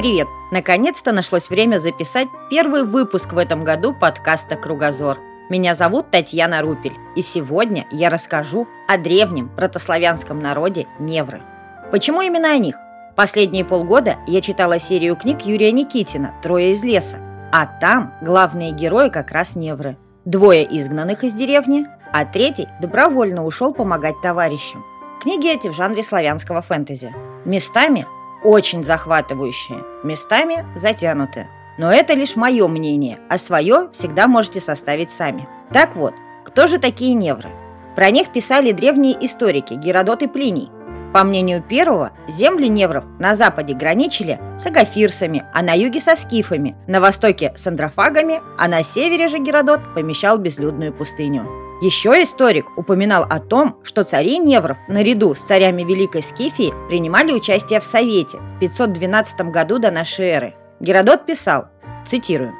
Привет! Наконец-то нашлось время записать первый выпуск в этом году подкаста «Кругозор». Меня зовут Татьяна Рупель, и сегодня я расскажу о древнем протославянском народе Невры. Почему именно о них? Последние полгода я читала серию книг Юрия Никитина «Трое из леса», а там главные герои как раз Невры. Двое изгнанных из деревни, а третий добровольно ушел помогать товарищам. Книги эти в жанре славянского фэнтези. Местами очень захватывающие, местами затянутые. Но это лишь мое мнение, а свое всегда можете составить сами. Так вот, кто же такие невры? Про них писали древние историки Геродот и Плиний. По мнению первого, земли невров на западе граничили с агафирсами, а на юге со скифами, на востоке с андрофагами, а на севере же Геродот помещал безлюдную пустыню. Еще историк упоминал о том, что цари Невров наряду с царями Великой Скифии принимали участие в Совете в 512 году до нашей эры. Геродот писал, цитирую,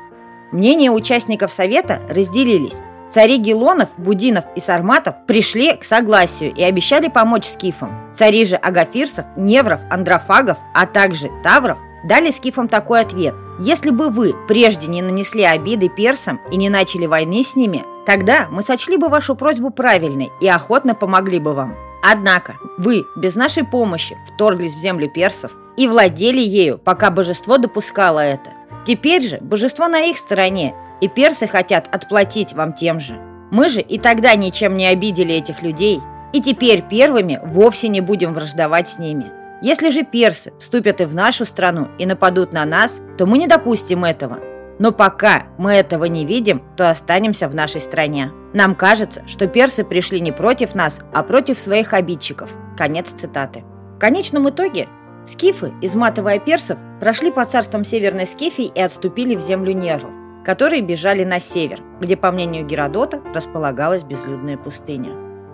«Мнения участников Совета разделились. Цари Гелонов, Будинов и Сарматов пришли к согласию и обещали помочь скифам. Цари же Агафирсов, Невров, Андрофагов, а также Тавров дали скифам такой ответ. Если бы вы прежде не нанесли обиды персам и не начали войны с ними, Тогда мы сочли бы вашу просьбу правильной и охотно помогли бы вам. Однако вы без нашей помощи вторглись в землю персов и владели ею, пока божество допускало это. Теперь же божество на их стороне, и персы хотят отплатить вам тем же. Мы же и тогда ничем не обидели этих людей, и теперь первыми вовсе не будем враждовать с ними. Если же персы вступят и в нашу страну и нападут на нас, то мы не допустим этого – но пока мы этого не видим, то останемся в нашей стране. Нам кажется, что персы пришли не против нас, а против своих обидчиков. Конец цитаты. В конечном итоге скифы, изматывая персов, прошли по царствам Северной Скифии и отступили в землю нервов, которые бежали на север, где, по мнению Геродота, располагалась безлюдная пустыня.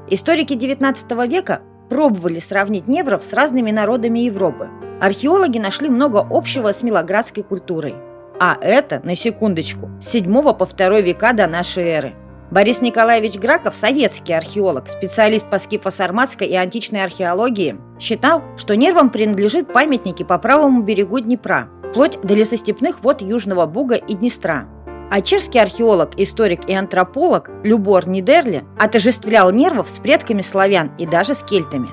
Историки XIX века пробовали сравнить невров с разными народами Европы. Археологи нашли много общего с милоградской культурой – а это, на секундочку, с 7 по 2 века до нашей эры. Борис Николаевич Граков, советский археолог, специалист по скифо-сарматской и античной археологии, считал, что нервам принадлежит памятники по правому берегу Днепра, вплоть до лесостепных вод Южного Буга и Днестра. А чешский археолог, историк и антрополог Любор Нидерли отождествлял нервов с предками славян и даже с кельтами.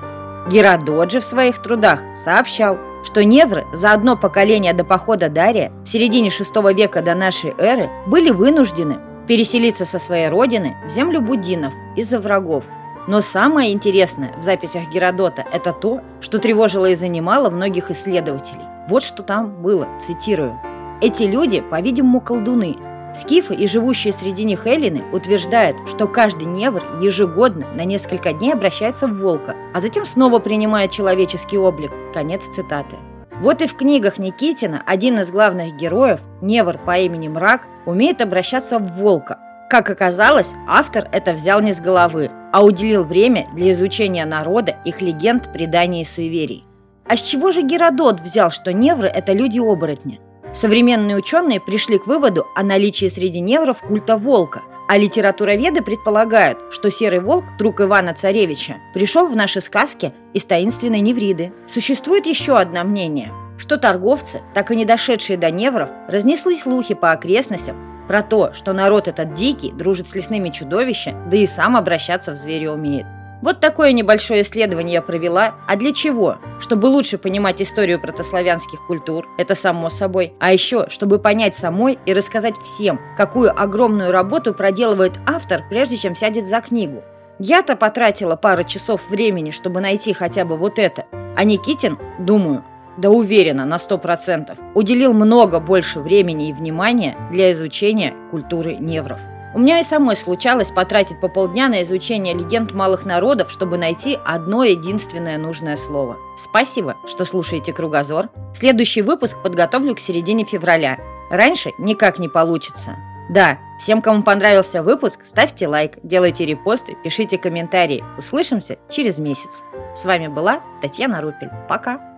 Геродот же в своих трудах сообщал, что невры за одно поколение до похода Дария в середине VI века до нашей эры были вынуждены переселиться со своей родины в землю буддинов из-за врагов. Но самое интересное в записях Геродота – это то, что тревожило и занимало многих исследователей. Вот что там было, цитирую. «Эти люди, по-видимому, колдуны, Скифы и живущие среди них эллины утверждают, что каждый невр ежегодно на несколько дней обращается в волка, а затем снова принимает человеческий облик. Конец цитаты. Вот и в книгах Никитина один из главных героев, невр по имени Мрак, умеет обращаться в волка. Как оказалось, автор это взял не с головы, а уделил время для изучения народа, их легенд, преданий и суеверий. А с чего же Геродот взял, что невры – это люди-оборотни? Современные ученые пришли к выводу о наличии среди невров культа волка, а литературоведы предполагают, что серый волк, друг Ивана Царевича, пришел в наши сказки из таинственной Невриды. Существует еще одно мнение, что торговцы, так и не дошедшие до невров, разнесли слухи по окрестностям про то, что народ этот дикий, дружит с лесными чудовищами, да и сам обращаться в зверя умеет. Вот такое небольшое исследование я провела. А для чего? Чтобы лучше понимать историю протославянских культур, это само собой. А еще, чтобы понять самой и рассказать всем, какую огромную работу проделывает автор, прежде чем сядет за книгу. Я-то потратила пару часов времени, чтобы найти хотя бы вот это. А Никитин, думаю, да уверена на сто процентов, уделил много больше времени и внимания для изучения культуры невров. У меня и самой случалось потратить по полдня на изучение легенд малых народов, чтобы найти одно единственное нужное слово. Спасибо, что слушаете «Кругозор». Следующий выпуск подготовлю к середине февраля. Раньше никак не получится. Да, всем, кому понравился выпуск, ставьте лайк, делайте репосты, пишите комментарии. Услышимся через месяц. С вами была Татьяна Рупель. Пока!